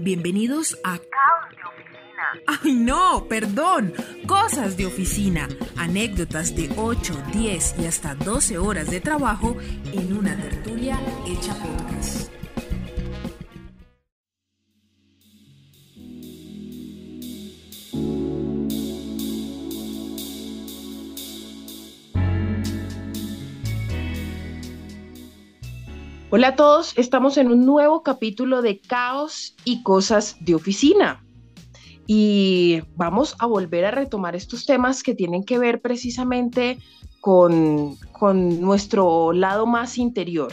Bienvenidos a Caos de Oficina. ¡Ay no! Perdón. Cosas de oficina. Anécdotas de 8, 10 y hasta 12 horas de trabajo en una tertulia hecha podcast. Hola a todos, estamos en un nuevo capítulo de Caos y Cosas de Oficina. Y vamos a volver a retomar estos temas que tienen que ver precisamente con, con nuestro lado más interior,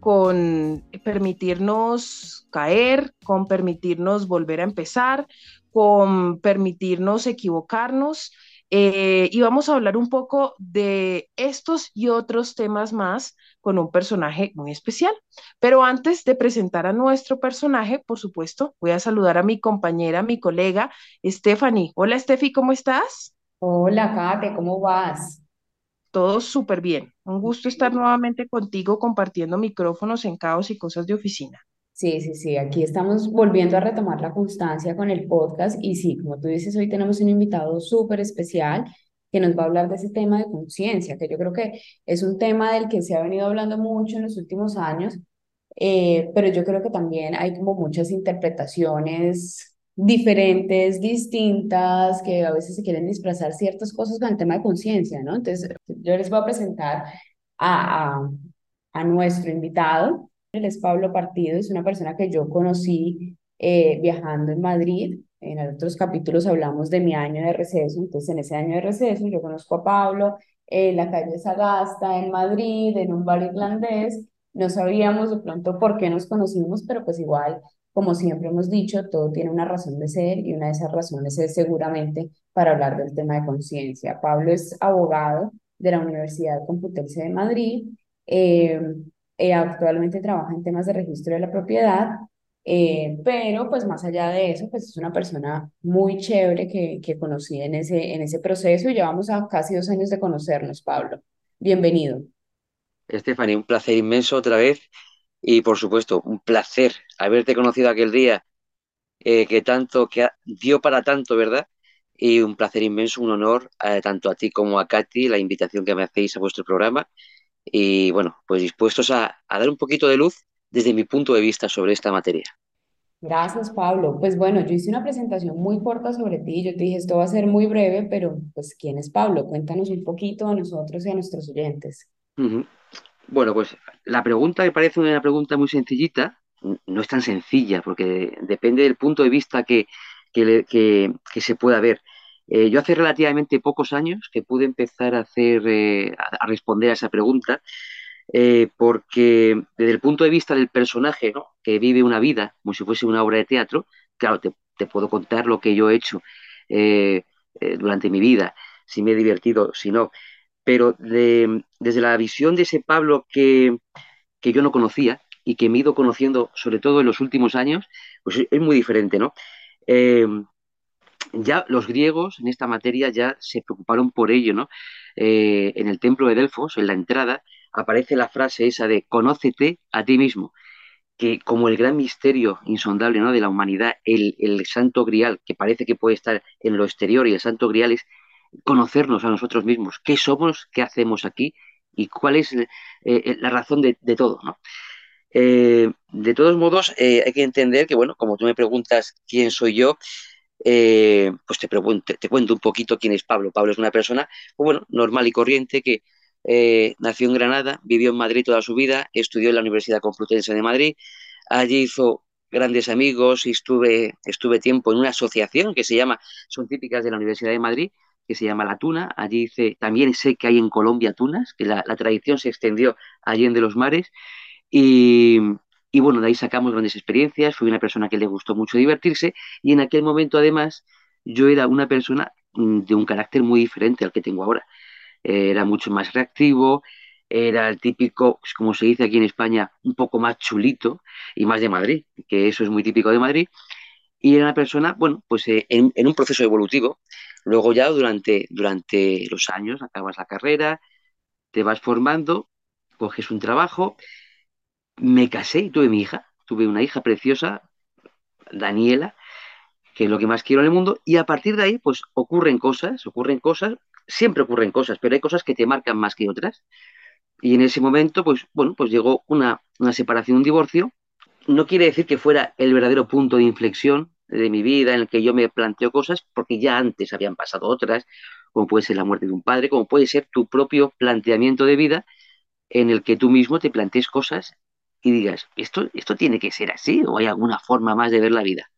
con permitirnos caer, con permitirnos volver a empezar, con permitirnos equivocarnos. Eh, y vamos a hablar un poco de estos y otros temas más con un personaje muy especial. Pero antes de presentar a nuestro personaje, por supuesto, voy a saludar a mi compañera, mi colega, Stephanie. Hola, Steffi, ¿cómo estás? Hola, Kate, ¿cómo vas? Todo súper bien. Un gusto estar nuevamente contigo compartiendo micrófonos en caos y cosas de oficina. Sí, sí, sí, aquí estamos volviendo a retomar la constancia con el podcast y sí, como tú dices, hoy tenemos un invitado súper especial que nos va a hablar de ese tema de conciencia, que yo creo que es un tema del que se ha venido hablando mucho en los últimos años, eh, pero yo creo que también hay como muchas interpretaciones diferentes, distintas, que a veces se quieren disfrazar ciertas cosas con el tema de conciencia, ¿no? Entonces, yo les voy a presentar a, a, a nuestro invitado. Es Pablo Partido, es una persona que yo conocí eh, viajando en Madrid en otros capítulos hablamos de mi año de receso, entonces en ese año de receso yo conozco a Pablo en la calle Sagasta, en Madrid, en un bar irlandés. No sabíamos de pronto por qué nos conocimos, pero pues igual, como siempre hemos dicho, todo tiene una razón de ser y una de esas razones es seguramente para hablar del tema de conciencia. Pablo es abogado de la Universidad Complutense de Madrid. Eh, eh, actualmente trabaja en temas de registro de la propiedad eh, pero pues más allá de eso, pues es una persona muy chévere que, que conocí en ese, en ese proceso y llevamos a casi dos años de conocernos, Pablo. Bienvenido. Estefany, un placer inmenso otra vez y por supuesto, un placer haberte conocido aquel día eh, que tanto, que dio para tanto, ¿verdad? Y un placer inmenso, un honor eh, tanto a ti como a Katy la invitación que me hacéis a vuestro programa y bueno, pues dispuestos a, a dar un poquito de luz desde mi punto de vista sobre esta materia. Gracias, Pablo. Pues bueno, yo hice una presentación muy corta sobre ti. Yo te dije, esto va a ser muy breve, pero pues, ¿quién es Pablo? Cuéntanos un poquito a nosotros y a nuestros oyentes. Bueno, pues la pregunta me parece una pregunta muy sencillita, no es tan sencilla, porque depende del punto de vista que, que, que, se pueda ver. Eh, yo hace relativamente pocos años que pude empezar a hacer, eh, a responder a esa pregunta, eh, porque desde el punto de vista del personaje, que vive una vida como si fuese una obra de teatro, claro, te, puedo contar lo que yo he hecho durante mi vida, si me he divertido, si no, pero desde la visión de ese Pablo que, que yo no conocía y que me he ido conociendo sobre todo en los últimos años, pues es muy diferente, ¿no? Ya los griegos en esta materia ya se preocuparon por ello, ¿no? en el templo de Delfos, en la entrada, aparece la frase esa de conócete a ti mismo, que como el gran misterio insondable ¿no? de la humanidad, el, santo grial, que parece que puede estar en lo exterior y el santo grial es conocernos a nosotros mismos, qué somos, qué hacemos aquí y cuál es eh, eh, la razón de, todo. ¿no? Eh, de todos modos, hay que entender que, bueno, como tú me preguntas quién soy yo, pues te, te, cuento un poquito quién es Pablo. Pablo es una persona, pues bueno, normal y corriente que eh, nació en Granada, vivió en Madrid toda su vida, estudió en la Universidad Complutense de Madrid, allí hizo grandes amigos y estuve, estuve tiempo en una asociación que se llama, son típicas de la Universidad de Madrid, que se llama La Tuna. Allí hice, también sé que hay en Colombia tunas, que la, tradición se extendió allí en de los mares. Y, y, bueno, de ahí sacamos grandes experiencias. Fui una persona que le gustó mucho divertirse y en aquel momento además yo era una persona mm, de un carácter muy diferente al que tengo ahora era mucho más reactivo, era el típico, pues, como se dice aquí en España, un poco más chulito y más de Madrid, que eso es muy típico de Madrid. Y era una persona, bueno, pues eh, en, un proceso evolutivo. Luego ya durante, durante los años acabas la carrera, te vas formando, coges un trabajo. Me casé y tuve mi hija, tuve una hija preciosa, Daniela, que es lo que más quiero en el mundo, y a partir de ahí, pues ocurren cosas, ocurren cosas, siempre ocurren cosas, pero hay cosas que te marcan más que otras. Y en ese momento, pues bueno, pues llegó una, una separación, un divorcio. No quiere decir que fuera el verdadero punto de inflexión de mi vida en el que yo me planteo cosas, porque ya antes habían pasado otras, como puede ser la muerte de un padre, como puede ser tu propio planteamiento de vida en el que tú mismo te plantees cosas y digas, esto, esto tiene que ser así o hay alguna forma más de ver la vida.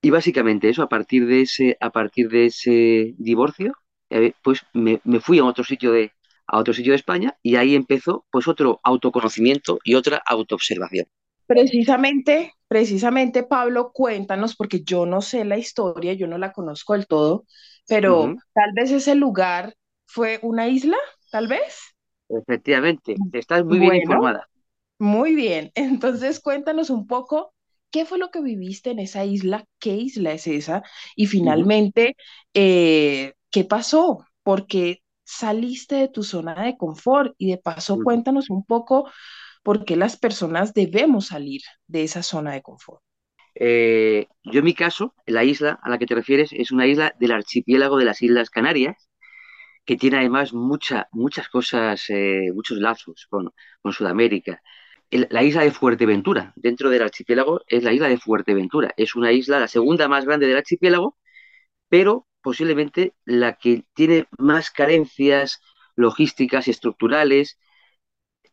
Y básicamente eso, a partir de ese, a partir de ese divorcio, eh, pues me, fui a otro sitio de a otro sitio de España y ahí empezó pues otro autoconocimiento y otra autoobservación. Precisamente, precisamente Pablo, cuéntanos, porque yo no sé la historia, yo no la conozco del todo, pero tal vez ese lugar fue una isla, tal vez. Efectivamente, estás muy bien informada. Muy bien, entonces cuéntanos un poco qué fue lo que viviste en esa isla, qué isla es esa y finalmente, eh, ¿qué pasó? Porque saliste de tu zona de confort y de paso cuéntanos un poco por qué las personas debemos salir de esa zona de confort. Eh, yo en mi caso, la isla a la que te refieres es una isla del archipiélago de las Islas Canarias, que tiene además mucha, muchas cosas, eh, muchos lazos con, con Sudamérica la isla de Fuerteventura, dentro del archipiélago, es la isla de Fuerteventura. Es una isla, la segunda más grande del archipiélago, pero posiblemente la que tiene más carencias logísticas y estructurales,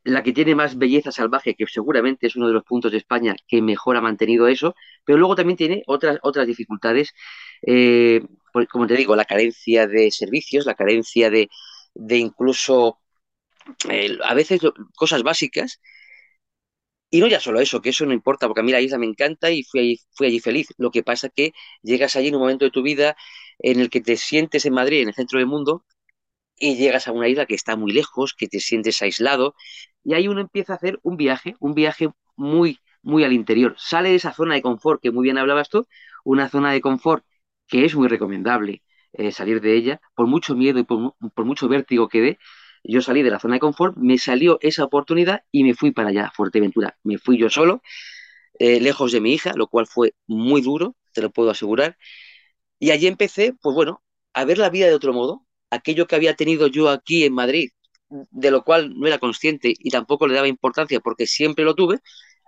la que tiene más belleza salvaje, que seguramente es uno de los puntos de España que mejor ha mantenido eso, pero luego también tiene otras, otras dificultades, eh, como te digo, la carencia de servicios, la carencia de, incluso eh, a veces cosas básicas y no ya solo eso, que eso no importa, porque a mí la isla me encanta y fui allí, fui allí feliz. Lo que pasa es que llegas allí en un momento de tu vida en el que te sientes en Madrid, en el centro del mundo, y llegas a una isla que está muy lejos, que te sientes aislado, y ahí uno empieza a hacer un viaje, un viaje muy, muy al interior. Sale de esa zona de confort que muy bien hablabas tú, una zona de confort que es muy recomendable eh, salir de ella, por mucho miedo y por, por mucho vértigo que dé, yo salí de la zona de confort, me salió esa oportunidad y me fui para allá, Fuerteventura. Me fui yo solo, eh, lejos de mi hija, lo cual fue muy duro, te lo puedo asegurar. Y allí empecé, pues bueno, a ver la vida de otro modo. Aquello que había tenido yo aquí en Madrid, de lo cual no era consciente y tampoco le daba importancia porque siempre lo tuve,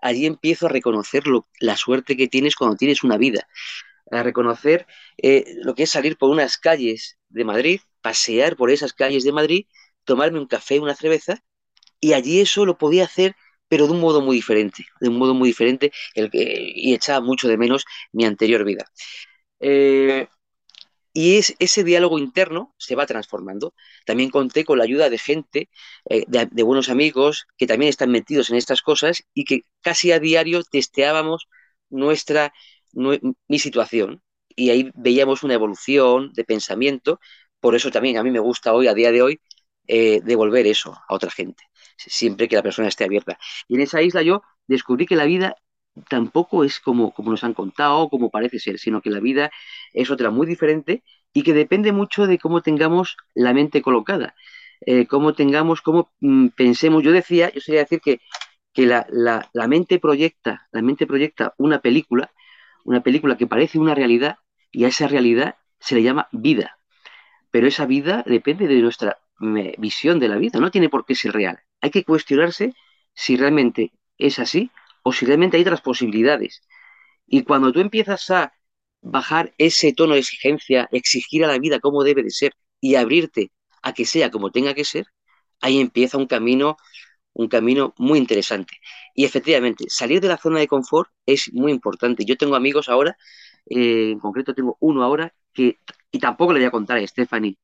allí empiezo a reconocer la suerte que tienes cuando tienes una vida, a reconocer eh, lo que es salir por unas calles de Madrid, pasear por esas calles de Madrid tomarme un café, una cerveza, y allí eso lo podía hacer, pero de un modo muy diferente, de un modo muy diferente, el, y echaba mucho de menos mi anterior vida. Eh, y es, ese diálogo interno se va transformando. También conté con la ayuda de gente, eh, de, buenos amigos, que también están metidos en estas cosas y que casi a diario testeábamos nuestra, mi situación. Y ahí veíamos una evolución de pensamiento. Por eso también a mí me gusta hoy, a día de hoy, eh, devolver eso a otra gente, siempre que la persona esté abierta. Y en esa isla yo descubrí que la vida tampoco es como, como nos han contado, como parece ser, sino que la vida es otra muy diferente y que depende mucho de cómo tengamos la mente colocada, eh, cómo tengamos, cómo mm, pensemos. Yo decía, yo sería decir que, que la, la, mente proyecta, la mente proyecta una película, una película que parece una realidad y a esa realidad se le llama vida. Pero esa vida depende de nuestra visión de la vida, no tiene por qué ser real. Hay que cuestionarse si realmente es así o si realmente hay otras posibilidades. Y cuando tú empiezas a bajar ese tono de exigencia, exigir a la vida cómo debe de ser y abrirte a que sea como tenga que ser, ahí empieza un camino, un camino muy interesante. Y efectivamente, salir de la zona de confort es muy importante. Yo tengo amigos ahora, eh, en concreto tengo uno ahora, que, y tampoco le voy a contar a Stephanie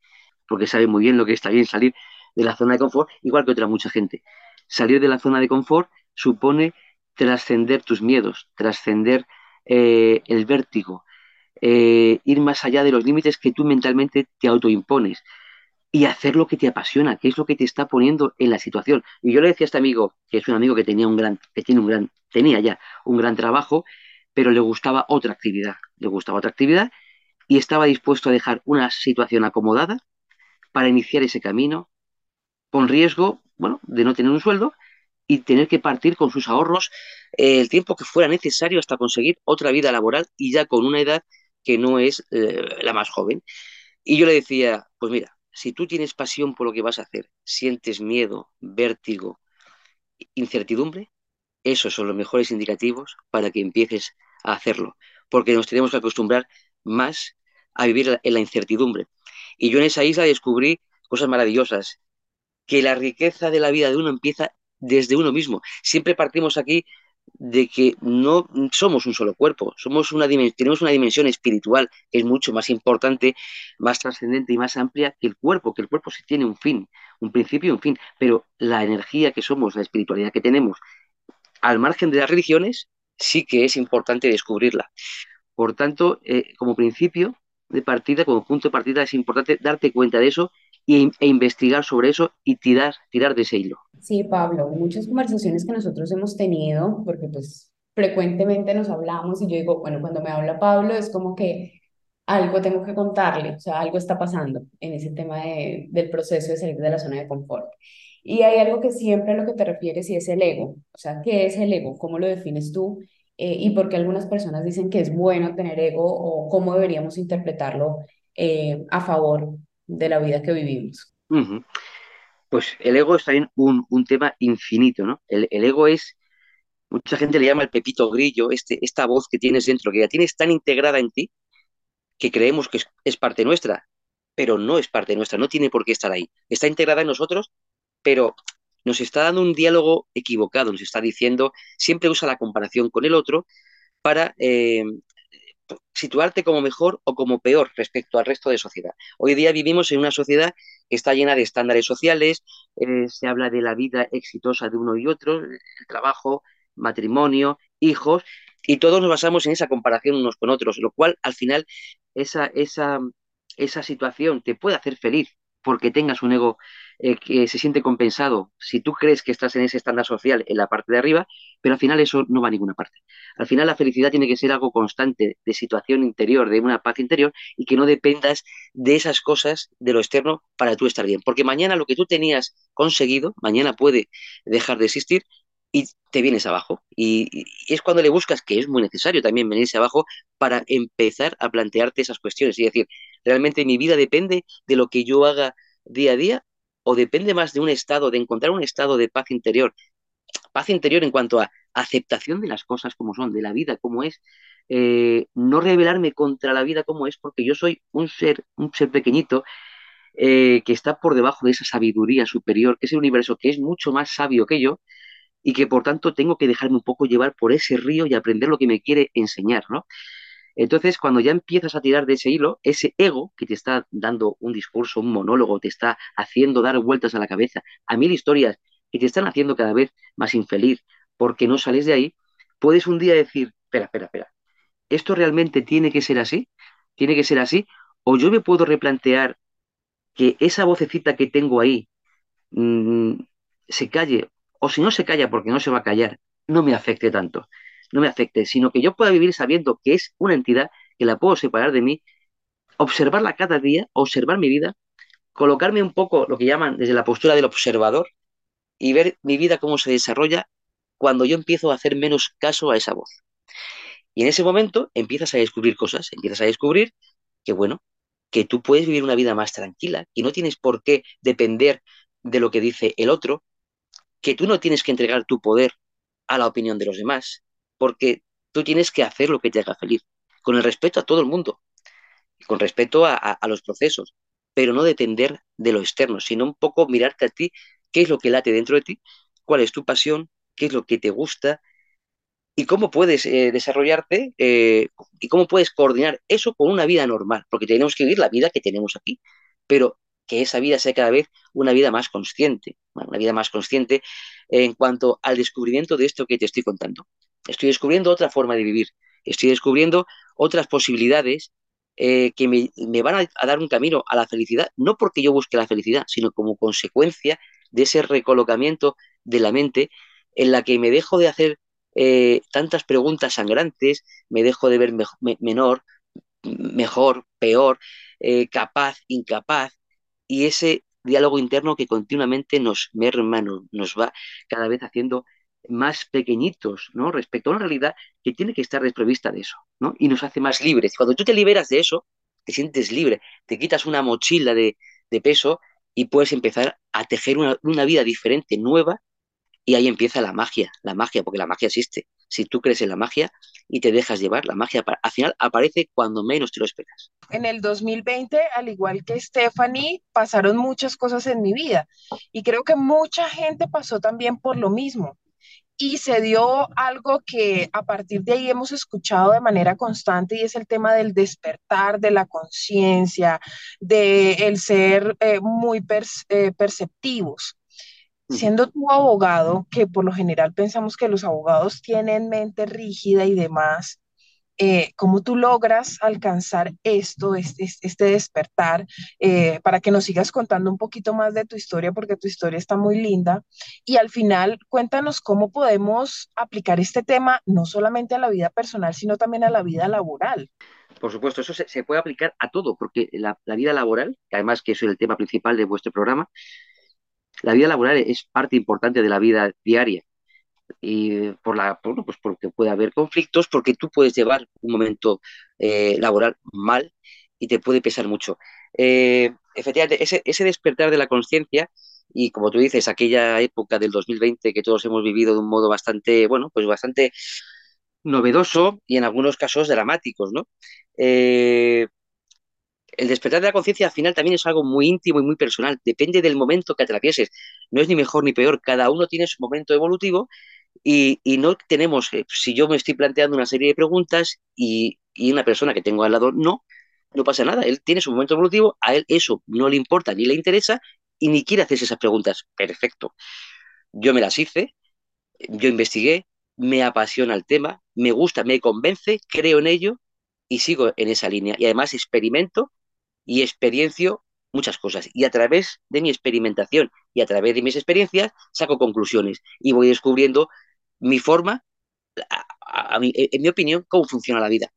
porque sabe muy bien lo que está bien salir de la zona de confort, igual que otra mucha gente. Salir de la zona de confort supone trascender tus miedos, trascender eh, el vértigo, eh, ir más allá de los límites que tú mentalmente te autoimpones y hacer lo que te apasiona, que es lo que te está poniendo en la situación. Y yo le decía a este amigo, que es un amigo que tenía un gran, que tiene un gran, tenía ya un gran trabajo, pero le gustaba otra actividad, le gustaba otra actividad y estaba dispuesto a dejar una situación acomodada para iniciar ese camino, con riesgo, bueno, de no tener un sueldo, y tener que partir con sus ahorros eh, el tiempo que fuera necesario hasta conseguir otra vida laboral y ya con una edad que no es eh, la más joven. Y yo le decía, pues mira, si tú tienes pasión por lo que vas a hacer, sientes miedo, vértigo, incertidumbre, esos son los mejores indicativos para que empieces a hacerlo, porque nos tenemos que acostumbrar más a vivir en la incertidumbre. Y yo en esa isla descubrí cosas maravillosas, que la riqueza de la vida de uno empieza desde uno mismo. Siempre partimos aquí de que no somos un solo cuerpo, somos una tenemos una dimensión espiritual que es mucho más importante, más trascendente y más amplia que el cuerpo, que el cuerpo sí tiene un fin, un principio y un fin, pero la energía que somos, la espiritualidad que tenemos, al margen de las religiones, sí que es importante descubrirla. Por tanto, eh, como principio de partida, como punto de partida, es importante darte cuenta de eso e, investigar sobre eso y tirar, tirar de ese hilo. Sí, Pablo, muchas conversaciones que nosotros hemos tenido, porque pues frecuentemente nos hablamos y yo digo, bueno, cuando me habla Pablo es como que algo tengo que contarle, o sea, algo está pasando en ese tema de, del proceso de salir de la zona de confort. Y hay algo que siempre a lo que te refieres y es el ego. O sea, ¿qué es el ego? ¿Cómo lo defines tú? Eh, y por qué algunas personas dicen que es bueno tener ego o cómo deberíamos interpretarlo eh, a favor de la vida que vivimos. Pues el ego es también un, un tema infinito, ¿no? El, el, ego es, mucha gente le llama el pepito grillo, este, esta voz que tienes dentro, que ya tienes tan integrada en ti que creemos que es, es parte nuestra, pero no es parte nuestra, no tiene por qué estar ahí. Está integrada en nosotros, pero nos está dando un diálogo equivocado, nos está diciendo, siempre usa la comparación con el otro para eh, situarte como mejor o como peor respecto al resto de sociedad. Hoy día vivimos en una sociedad que está llena de estándares sociales, eh, se habla de la vida exitosa de uno y otro, el trabajo, matrimonio, hijos, y todos nos basamos en esa comparación unos con otros, lo cual al final esa, esa, esa situación te puede hacer feliz porque tengas un ego eh, que se siente compensado si tú crees que estás en ese estándar social en la parte de arriba, pero al final eso no va a ninguna parte. Al final la felicidad tiene que ser algo constante, de situación interior, de una paz interior, y que no dependas de esas cosas de lo externo para tú estar bien. Porque mañana lo que tú tenías conseguido, mañana puede dejar de existir y te vienes abajo. Y, y, es cuando le buscas, que es muy necesario también venirse abajo, para empezar a plantearte esas cuestiones y decir, ¿realmente mi vida depende de lo que yo haga día a día o depende más de un estado, de encontrar un estado de paz interior. Paz interior en cuanto a aceptación de las cosas como son, de la vida como es, eh, no rebelarme contra la vida como es, porque yo soy un ser, un ser pequeñito eh, que está por debajo de esa sabiduría superior, que es el universo que es mucho más sabio que yo y que por tanto tengo que dejarme un poco llevar por ese río y aprender lo que me quiere enseñar, ¿no? Entonces, cuando ya empiezas a tirar de ese hilo, ese ego que te está dando un discurso, un monólogo, te está haciendo dar vueltas a la cabeza a mil historias que te están haciendo cada vez más infeliz porque no sales de ahí, puedes un día decir, espera, espera, espera, ¿esto realmente tiene que ser así? ¿Tiene que ser así? ¿O yo me puedo replantear que esa vocecita que tengo ahí mmm, se calle? O si no se calla porque no se va a callar, no me afecte tanto no me afecte, sino que yo pueda vivir sabiendo que es una entidad que la puedo separar de mí, observarla cada día, observar mi vida, colocarme un poco lo que llaman desde la postura del observador y ver mi vida cómo se desarrolla cuando yo empiezo a hacer menos caso a esa voz. Y en ese momento empiezas a descubrir cosas, empiezas a descubrir que, bueno, que tú puedes vivir una vida más tranquila, que no tienes por qué depender de lo que dice el otro, que tú no tienes que entregar tu poder a la opinión de los demás, porque tú tienes que hacer lo que te haga feliz, con el respeto a todo el mundo, con respeto a, los procesos, pero no depender de lo externo, sino un poco mirarte a ti, qué es lo que late dentro de ti, cuál es tu pasión, qué es lo que te gusta y cómo puedes eh, desarrollarte eh, y cómo puedes coordinar eso con una vida normal, porque tenemos que vivir la vida que tenemos aquí, pero que esa vida sea cada vez una vida más consciente, una vida más consciente en cuanto al descubrimiento de esto que te estoy contando. Estoy descubriendo otra forma de vivir, estoy descubriendo otras posibilidades eh, que me, me van a, dar un camino a la felicidad, no porque yo busque la felicidad, sino como consecuencia de ese recolocamiento de la mente en la que me dejo de hacer eh, tantas preguntas sangrantes, me dejo de ver me, me, menor, mejor, peor, eh, capaz, incapaz, y ese diálogo interno que continuamente nos merma, nos, va cada vez haciendo más pequeñitos, ¿no? Respecto a una realidad que tiene que estar desprovista de eso, ¿no? Y nos hace más libres. Cuando tú te liberas de eso, te sientes libre, te quitas una mochila de, peso y puedes empezar a tejer una, una, vida diferente, nueva, y ahí empieza la magia, la magia, porque la magia existe. Si tú crees en la magia y te dejas llevar, la magia al final aparece cuando menos te lo esperas. En el 2020, al igual que Stephanie, pasaron muchas cosas en mi vida y creo que mucha gente pasó también por lo mismo. Y se dio algo que a partir de ahí hemos escuchado de manera constante y es el tema del despertar de la conciencia, de el ser eh, muy eh, perceptivos. Siendo tu abogado, que por lo general pensamos que los abogados tienen mente rígida y demás, eh, ¿cómo tú logras alcanzar esto, este, este despertar, eh, para que nos sigas contando un poquito más de tu historia, porque tu historia está muy linda? Y al final, cuéntanos cómo podemos aplicar este tema no solamente a la vida personal, sino también a la vida laboral. Por supuesto, eso se, puede aplicar a todo, porque la, vida laboral, además que es el tema principal de vuestro programa, la vida laboral es parte importante de la vida diaria. Y por la, bueno, pues porque puede haber conflictos, porque tú puedes llevar un momento eh, laboral mal y te puede pesar mucho. Eh, efectivamente, ese, ese despertar de la conciencia y como tú dices, aquella época del 2020 que todos hemos vivido de un modo bastante, bueno, pues bastante novedoso y en algunos casos dramáticos, ¿no? Eh, el despertar de la conciencia al final también es algo muy íntimo y muy personal, depende del momento que atravieses, no es ni mejor ni peor, cada uno tiene su momento evolutivo y, no tenemos, eh, si yo me estoy planteando una serie de preguntas y, una persona que tengo al lado no, no pasa nada, él tiene su momento evolutivo, a él eso no le importa ni le interesa y ni quiere hacerse esas preguntas, perfecto. Yo me las hice, yo investigué, me apasiona el tema, me gusta, me convence, creo en ello y sigo en esa línea. Y además experimento y experiencio muchas cosas. Y a través de mi experimentación y a través de mis experiencias saco conclusiones y voy descubriendo mi forma, en mi opinión, cómo funciona la vida.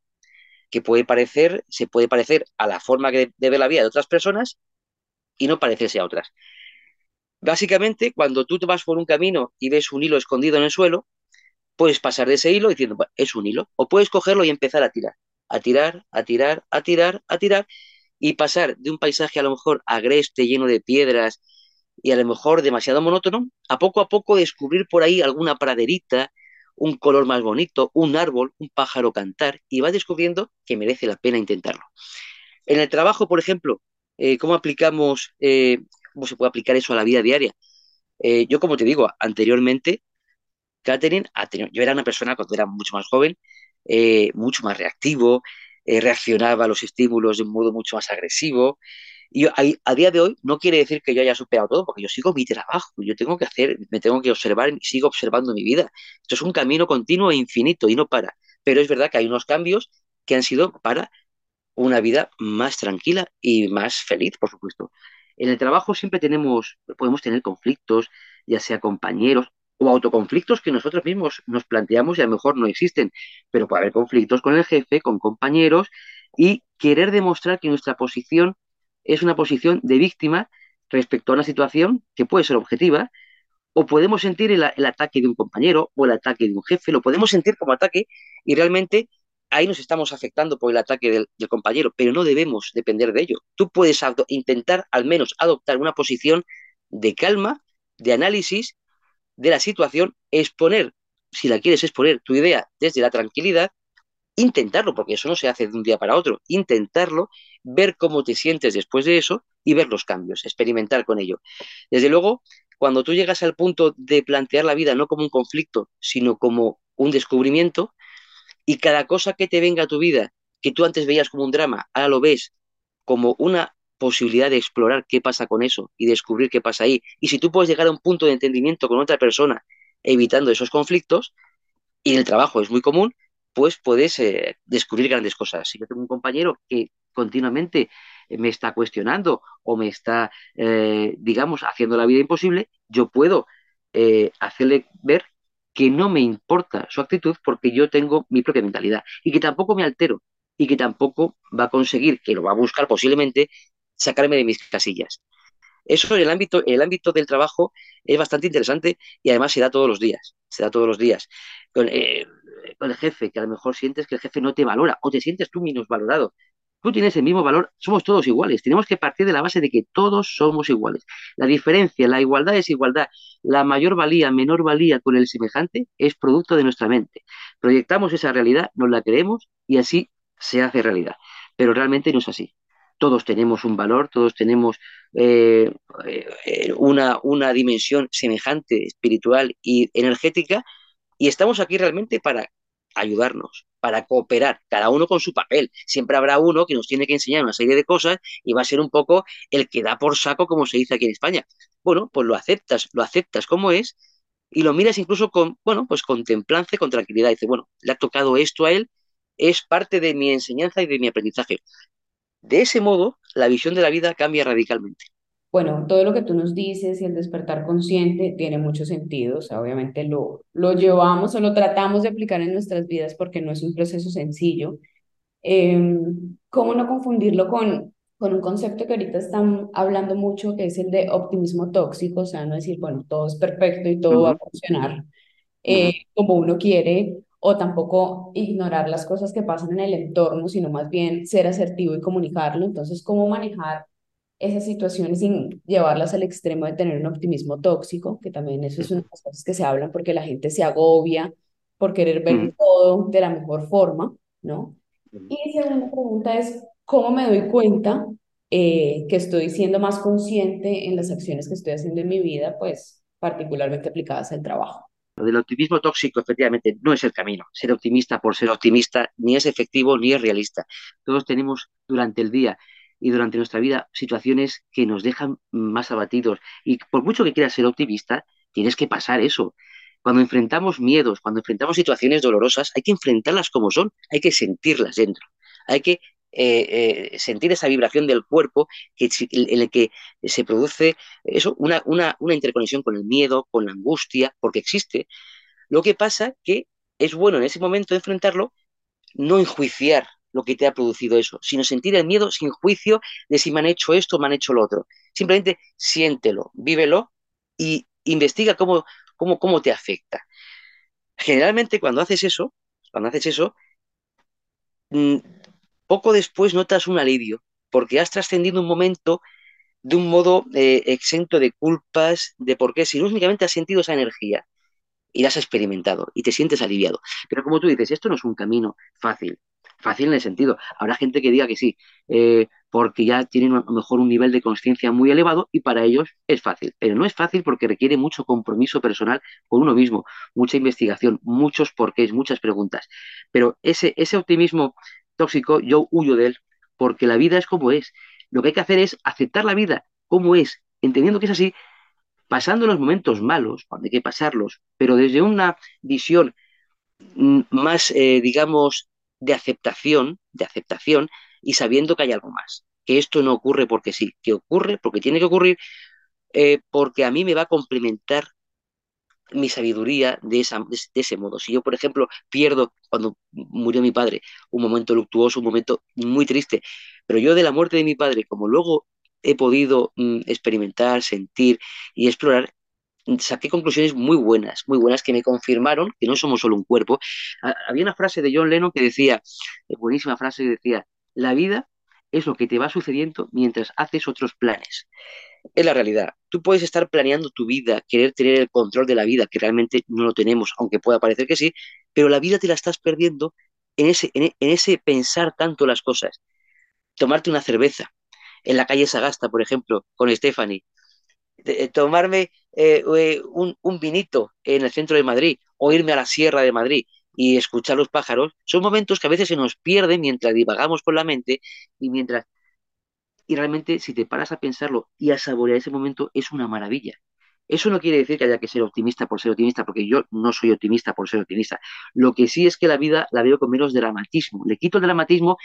Que puede parecer, se puede parecer a la forma que de ver la vida de otras personas y no parecerse a otras. Básicamente, cuando tú te vas por un camino y ves un hilo escondido en el suelo, puedes pasar de ese hilo diciendo, es un hilo, o puedes cogerlo y empezar a tirar, a tirar, a tirar, a tirar, a tirar, y pasar de un paisaje a lo mejor agreste, lleno de piedras y a lo mejor demasiado monótono, a poco a poco descubrir por ahí alguna praderita, un color más bonito, un árbol, un pájaro cantar, y vas descubriendo que merece la pena intentarlo. En el trabajo, por ejemplo, eh, ¿cómo aplicamos, eh, se puede aplicar eso a la vida diaria? Eh, yo, como te digo, anteriormente, Catherine, yo era una persona cuando era mucho más joven, mucho más reactivo, eh, reaccionaba a los estímulos de un modo mucho más agresivo. Y a, día de hoy no quiere decir que yo haya superado todo, porque yo sigo mi trabajo, yo tengo que hacer, me tengo que observar, sigo observando mi vida. Esto es un camino continuo e infinito y no para. Pero es verdad que hay unos cambios que han sido para una vida más tranquila y más feliz, por supuesto. En el trabajo siempre tenemos, podemos tener conflictos, ya sea compañeros, o autoconflictos que nosotros mismos nos planteamos y a lo mejor no existen, pero puede haber conflictos con el jefe, con compañeros y querer demostrar que nuestra posición es una posición de víctima respecto a una situación que puede ser objetiva, o podemos sentir el, ataque de un compañero o el ataque de un jefe, lo podemos sentir como ataque y realmente ahí nos estamos afectando por el ataque del, del compañero, pero no debemos depender de ello. Tú puedes intentar al menos adoptar una posición de calma, de análisis de la situación, exponer, si la quieres exponer, tu idea desde la tranquilidad, intentarlo, porque eso no se hace de un día para otro, intentarlo, ver cómo te sientes después de eso y ver los cambios, experimentar con ello. Desde luego, cuando tú llegas al punto de plantear la vida no como un conflicto, sino como un descubrimiento, y cada cosa que te venga a tu vida, que tú antes veías como un drama, ahora lo ves como una posibilidad de explorar qué pasa con eso y descubrir qué pasa ahí. Y si tú puedes llegar a un punto de entendimiento con otra persona evitando esos conflictos, y en el trabajo es muy común, pues puedes eh, descubrir grandes cosas. Si yo tengo un compañero que continuamente me está cuestionando o me está, eh, digamos, haciendo la vida imposible, yo puedo eh, hacerle ver que no me importa su actitud porque yo tengo mi propia mentalidad y que tampoco me altero y que tampoco va a conseguir, que lo va a buscar posiblemente, sacarme de mis casillas. Eso en el ámbito, el ámbito del trabajo es bastante interesante y además se da todos los días, se da todos los días. Con, eh, el jefe, que a lo mejor sientes que el jefe no te valora o te sientes tú menos valorado. Tú tienes el mismo valor, somos todos iguales. Tenemos que partir de la base de que todos somos iguales. La diferencia, la igualdad es igualdad. La mayor valía, menor valía con el semejante es producto de nuestra mente. Proyectamos esa realidad, nos la creemos y así se hace realidad. Pero realmente no es así todos tenemos un valor, todos tenemos eh, eh, una, una dimensión semejante, espiritual y energética, y estamos aquí realmente para ayudarnos, para cooperar, cada uno con su papel. Siempre habrá uno que nos tiene que enseñar una serie de cosas y va a ser un poco el que da por saco, como se dice aquí en España. Bueno, pues lo aceptas, lo aceptas como es y lo miras incluso con, bueno, pues con templanza con tranquilidad. Dice, bueno, le ha tocado esto a él, es parte de mi enseñanza y de mi aprendizaje. De ese modo, la visión de la vida cambia radicalmente. Bueno, todo lo que tú nos dices y el despertar consciente tiene mucho sentido, o sea, obviamente lo, lo llevamos o lo tratamos de aplicar en nuestras vidas porque no es un proceso sencillo. Em, ¿cómo no confundirlo con, con un concepto que ahorita están hablando mucho, que es el de optimismo tóxico, o sea, no decir, bueno, todo es perfecto y todo va a funcionar eh, como uno quiere, o tampoco ignorar las cosas que pasan en el entorno, sino más bien ser asertivo y comunicarlo. Entonces, ¿cómo manejar esas situaciones sin llevarlas al extremo de tener un optimismo tóxico? Que también eso es una de las cosas que se hablan porque la gente se agobia por querer ver todo de la mejor forma, ¿no? Y segunda pregunta es, ¿cómo me doy cuenta eh, que estoy siendo más consciente en las acciones que estoy haciendo en mi vida, pues particularmente aplicadas al trabajo? Lo del optimismo tóxico, efectivamente, no es el camino. Ser optimista por ser optimista ni es efectivo ni es realista. Todos tenemos durante el día y durante nuestra vida situaciones que nos dejan más abatidos. Y por mucho que quieras ser optimista, tienes que pasar eso. Cuando enfrentamos miedos, cuando enfrentamos situaciones dolorosas, hay que enfrentarlas como son, hay que sentirlas dentro. Hay que eh, eh, sentir esa vibración del cuerpo que, en el que se produce eso, una, una, una interconexión con el miedo, con la angustia, porque existe. Lo que pasa que es bueno en ese momento enfrentarlo, no enjuiciar lo que te ha producido eso, sino sentir el miedo sin juicio de si me han hecho esto o me han hecho lo otro. Simplemente siéntelo, vívelo y investiga cómo, cómo, cómo te afecta. Generalmente cuando haces eso, cuando haces eso, mm, poco después notas un alivio, porque has trascendido un momento de un modo eh, exento de culpas, de por qué, si únicamente has sentido esa energía y la has experimentado y te sientes aliviado. Pero como tú dices, esto no es un camino fácil, fácil en el sentido. Habrá gente que diga que sí, eh, porque ya tienen a lo mejor un nivel de conciencia muy elevado y para ellos es fácil. Pero no es fácil porque requiere mucho compromiso personal con uno mismo, mucha investigación, muchos porqués, muchas preguntas. Pero ese, ese optimismo tóxico, yo huyo de él, porque la vida es como es. Lo que hay que hacer es aceptar la vida como es, entendiendo que es así, pasando los momentos malos, cuando hay que pasarlos, pero desde una visión mm, más, eh, digamos, de aceptación, de aceptación y sabiendo que hay algo más, que esto no ocurre porque sí, que ocurre porque tiene que ocurrir, eh, porque a mí me va a complementar mi sabiduría de, esa, de, ese modo. Si yo, por ejemplo, pierdo cuando murió mi padre, un momento luctuoso, un momento muy triste, pero yo de la muerte de mi padre, como luego he podido mm, experimentar, sentir y explorar, saqué conclusiones muy buenas, muy buenas que me confirmaron que no somos solo un cuerpo. Había una frase de John Lennon que decía, eh, buenísima frase que decía, la vida es lo que te va sucediendo mientras haces otros planes es la realidad. Tú puedes estar planeando tu vida, querer tener el control de la vida, que realmente no lo tenemos, aunque pueda parecer que sí, pero la vida te la estás perdiendo en ese, en, ese pensar tanto las cosas. Tomarte una cerveza en la calle Sagasta, por ejemplo, con Stephanie. Eh, tomarme eh, eh, un, un vinito en el centro de Madrid o irme a la sierra de Madrid y escuchar los pájaros, son momentos que a veces se nos pierden mientras divagamos con la mente y mientras y realmente, si te paras a pensarlo y a saborear ese momento, es una maravilla. Eso no quiere decir que haya que ser optimista por ser optimista, porque yo no soy optimista por ser optimista. Lo que sí es que la vida la veo con menos dramatismo. Le quito el dramatismo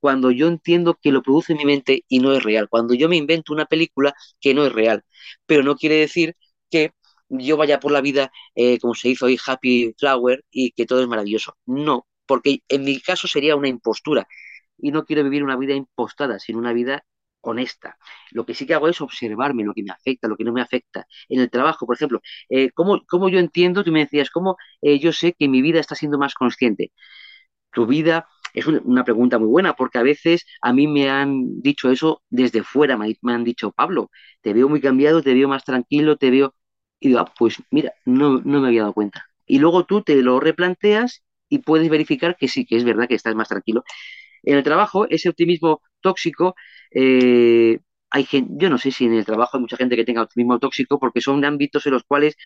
cuando yo entiendo que lo produce mi mente y no es real. Cuando yo me invento una película que no es real. Pero no quiere decir que yo vaya por la vida, eh, como se hizo hoy, Happy Flower, y que todo es maravilloso. No, porque en mi caso sería una impostura. Y no quiero vivir una vida impostada, sino una vida honesta. Lo que sí que hago es observarme lo que me afecta, lo que no me afecta. En el trabajo, por ejemplo, eh, ¿cómo, yo entiendo? Tú me decías, ¿cómo eh, yo sé que mi vida está siendo más consciente? Tu vida es una pregunta muy buena porque a veces a mí me han dicho eso desde fuera, me, han dicho, Pablo, te veo muy cambiado, te veo más tranquilo, te veo... Y digo, ah, pues mira, no, no me había dado cuenta. Y luego tú te lo replanteas y puedes verificar que sí, que es verdad que estás más tranquilo. En el trabajo, ese optimismo tóxico, eh, hay gente, yo no sé si en el trabajo hay mucha gente que tenga optimismo tóxico porque son ámbitos en los cuales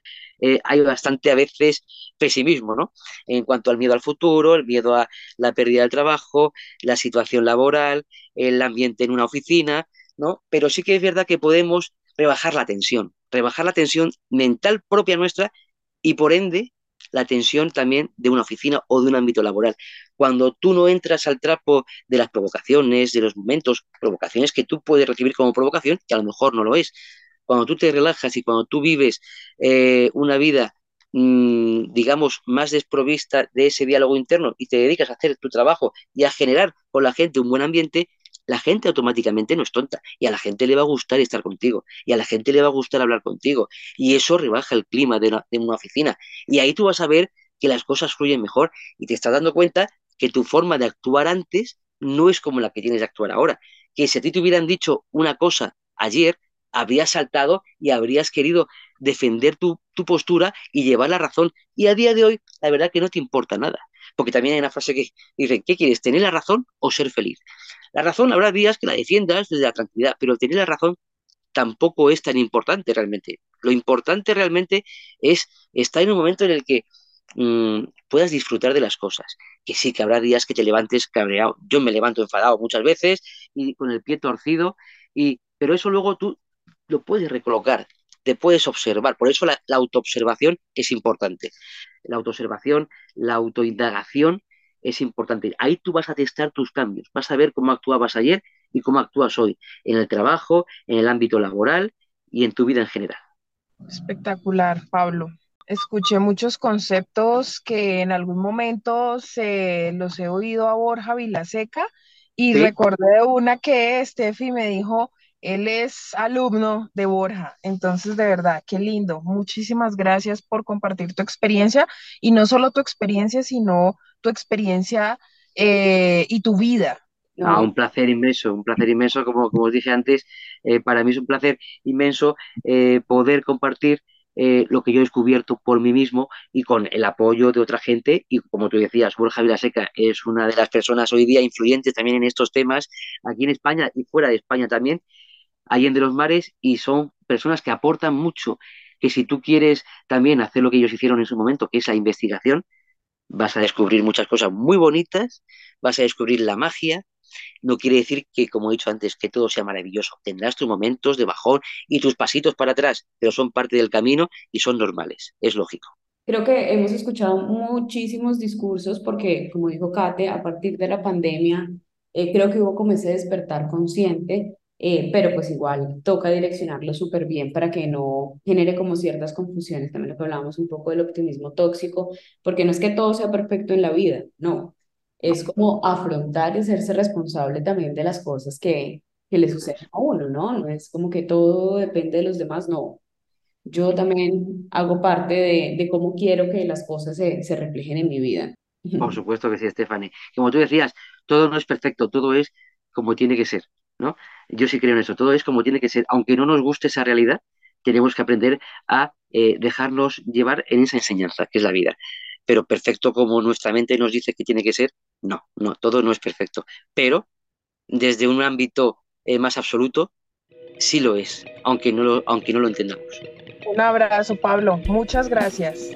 eh, hay bastante a veces pesimismo, ¿no? En cuanto al miedo al futuro, el miedo a la pérdida del trabajo, la situación laboral, el ambiente en una oficina, ¿no? Pero sí que es verdad que podemos rebajar la tensión, rebajar la tensión mental propia nuestra y por ende la tensión también de una oficina o de un ámbito laboral. Cuando tú no entras al trapo de las provocaciones, de los momentos, provocaciones que tú puedes recibir como provocación, que a lo mejor no lo es. Cuando tú te relajas y cuando tú vives eh, una vida, mm, digamos, más desprovista de ese diálogo interno y te dedicas a hacer tu trabajo y a generar con la gente un buen ambiente, la gente automáticamente no es tonta y a la gente le va a gustar estar contigo y a la gente le va a gustar hablar contigo y eso rebaja el clima de una, oficina y ahí tú vas a ver que las cosas fluyen mejor y te estás dando cuenta que tu forma de actuar antes no es como la que tienes de actuar ahora, que si a ti te hubieran dicho una cosa ayer, habrías saltado y habrías querido defender tu, tu postura y llevar la razón y a día de hoy la verdad que no te importa nada. Porque también hay una frase que dice, ¿qué quieres? ¿Tener la razón o ser feliz? La razón habrá días que la defiendas desde la tranquilidad, pero tener la razón tampoco es tan importante realmente. Lo importante realmente es estar en un momento en el que mm, puedas disfrutar de las cosas. Que sí, que habrá días que te levantes cabreado. Yo me levanto enfadado muchas veces y con el pie torcido, y, pero eso luego tú lo puedes recolocar, te puedes observar. Por eso la, la autoobservación es importante. La autoobservación, la autoindagación es importante. Ahí tú vas a testar tus cambios, vas a ver cómo actuabas ayer y cómo actúas hoy, en el trabajo, en el ámbito laboral y en tu vida en general. Espectacular, Pablo. Escuché muchos conceptos que en algún momento se los he oído a Borja Vilaseca y recordé una que Steffi me dijo, él es alumno de Borja, entonces de verdad, qué lindo. Muchísimas gracias por compartir tu experiencia y no solo tu experiencia, sino tu experiencia eh, y tu vida. Ah, un placer inmenso, un placer inmenso, como, como os dije antes, eh, para mí es un placer inmenso eh, poder compartir lo que yo he descubierto por mí mismo y con el apoyo de otra gente. Y como tú decías, Borja Vilaseca es una de las personas hoy día influyentes también en estos temas, aquí en España y fuera de España también, en de los mares, y son personas que aportan mucho, que si tú quieres también hacer lo que ellos hicieron en su momento, que es la investigación, vas a descubrir muchas cosas muy bonitas, vas a descubrir la magia. No quiere decir que, como he dicho antes, que todo sea maravilloso. Tendrás tus momentos de bajón y tus pasitos para atrás, pero son parte del camino y son normales, es lógico. Creo que hemos escuchado muchísimos discursos porque, como dijo Kate, a partir de la pandemia, eh, creo que hubo como ese despertar consciente eh, pero pues igual toca direccionarlo súper bien para que no genere como ciertas confusiones, también lo que hablábamos un poco del optimismo tóxico, porque no es que todo sea perfecto en la vida, no, es como afrontar y hacerse responsable también de las cosas que, que le suceden a uno, ¿no? No es como que todo depende de los demás, no. Yo también hago parte de, de cómo quiero que las cosas se, se reflejen en mi vida. Por supuesto que sí, Stephanie. Como tú decías, todo no es perfecto, todo es como tiene que ser. Yo sí creo en eso, todo es como tiene que ser, aunque no nos guste esa realidad, tenemos que aprender a eh, dejarnos llevar en esa enseñanza, que es la vida. Pero perfecto como nuestra mente nos dice que tiene que ser, no, no, todo no es perfecto. Pero desde un ámbito eh, más absoluto, sí lo es, aunque no lo, aunque no lo entendamos. Un abrazo, Pablo. Muchas gracias.